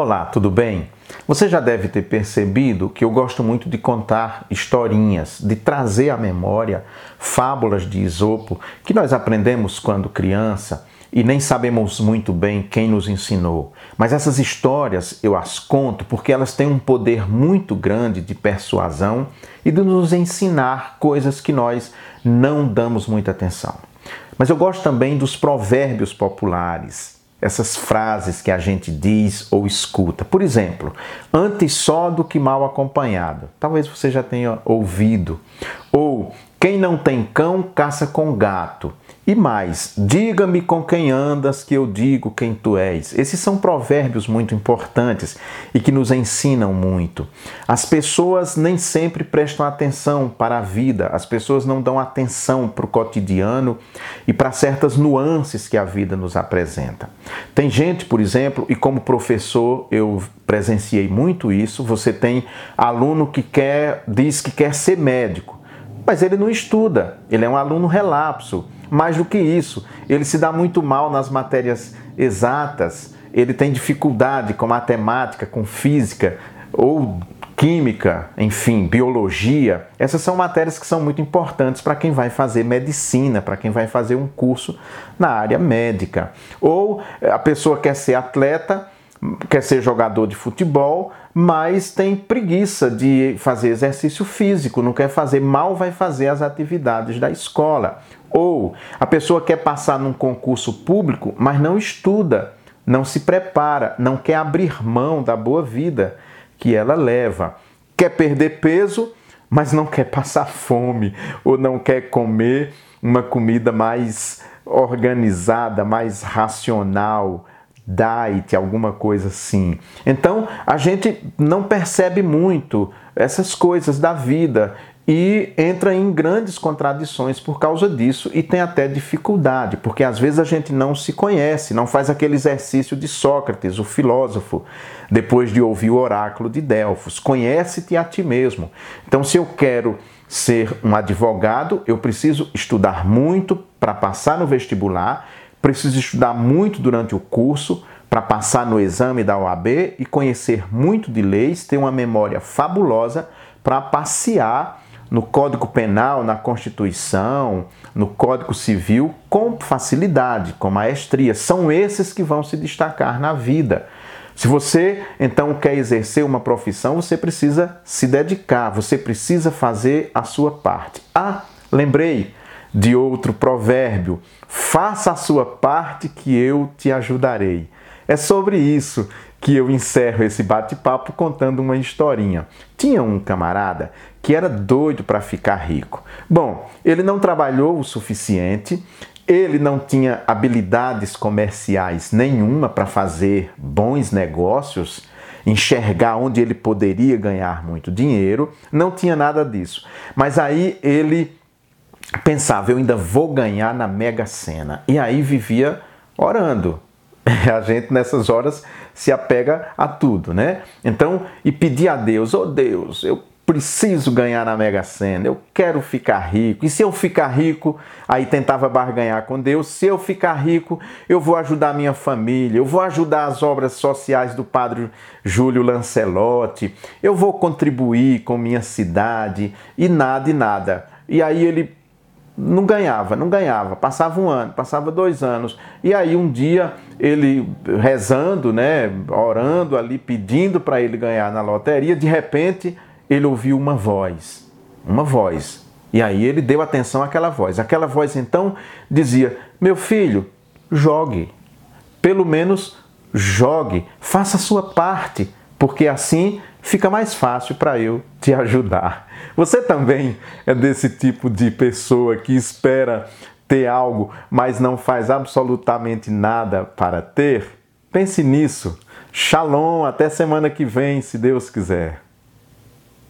Olá, tudo bem? Você já deve ter percebido que eu gosto muito de contar historinhas, de trazer à memória fábulas de Isopo que nós aprendemos quando criança e nem sabemos muito bem quem nos ensinou. Mas essas histórias eu as conto porque elas têm um poder muito grande de persuasão e de nos ensinar coisas que nós não damos muita atenção. Mas eu gosto também dos provérbios populares, essas frases que a gente diz ou escuta. Por exemplo, antes só do que mal acompanhado. Talvez você já tenha ouvido. Ou quem não tem cão caça com gato. E mais, diga-me com quem andas, que eu digo quem tu és. Esses são provérbios muito importantes e que nos ensinam muito. As pessoas nem sempre prestam atenção para a vida, as pessoas não dão atenção para o cotidiano e para certas nuances que a vida nos apresenta. Tem gente, por exemplo, e como professor eu presenciei muito isso, você tem aluno que quer, diz que quer ser médico, mas ele não estuda, ele é um aluno relapso mais do que isso, ele se dá muito mal nas matérias exatas, ele tem dificuldade com matemática, com física ou química, enfim, biologia. Essas são matérias que são muito importantes para quem vai fazer medicina, para quem vai fazer um curso na área médica. Ou a pessoa quer ser atleta, quer ser jogador de futebol, mas tem preguiça de fazer exercício físico, não quer fazer, mal vai fazer as atividades da escola. Ou a pessoa quer passar num concurso público, mas não estuda, não se prepara, não quer abrir mão da boa vida que ela leva. Quer perder peso, mas não quer passar fome, ou não quer comer uma comida mais organizada, mais racional, diet, alguma coisa assim. Então a gente não percebe muito essas coisas da vida e entra em grandes contradições por causa disso e tem até dificuldade, porque às vezes a gente não se conhece, não faz aquele exercício de Sócrates, o filósofo, depois de ouvir o oráculo de Delfos. Conhece-te a ti mesmo. Então, se eu quero ser um advogado, eu preciso estudar muito para passar no vestibular, preciso estudar muito durante o curso para passar no exame da OAB e conhecer muito de leis, ter uma memória fabulosa para passear no Código Penal, na Constituição, no Código Civil com facilidade, com maestria. São esses que vão se destacar na vida. Se você então quer exercer uma profissão, você precisa se dedicar, você precisa fazer a sua parte. Ah, lembrei de outro provérbio: faça a sua parte que eu te ajudarei. É sobre isso que eu encerro esse bate-papo contando uma historinha. Tinha um camarada que era doido para ficar rico. Bom, ele não trabalhou o suficiente, ele não tinha habilidades comerciais nenhuma para fazer bons negócios, enxergar onde ele poderia ganhar muito dinheiro, não tinha nada disso. Mas aí ele pensava, eu ainda vou ganhar na Mega Sena. E aí vivia orando, a gente nessas horas se apega a tudo, né? Então, e pedir a Deus, oh Deus, eu preciso ganhar na Mega Sena, eu quero ficar rico. E se eu ficar rico, aí tentava barganhar com Deus, se eu ficar rico, eu vou ajudar minha família, eu vou ajudar as obras sociais do Padre Júlio Lancelotti, eu vou contribuir com minha cidade e nada e nada. E aí ele não ganhava, não ganhava. Passava um ano, passava dois anos. E aí um dia ele rezando, né, orando ali, pedindo para ele ganhar na loteria, de repente ele ouviu uma voz, uma voz. E aí ele deu atenção àquela voz. Aquela voz então dizia: Meu filho, jogue, pelo menos jogue, faça a sua parte, porque assim fica mais fácil para eu te ajudar. Você também é desse tipo de pessoa que espera ter algo, mas não faz absolutamente nada para ter? Pense nisso. Shalom, até semana que vem, se Deus quiser.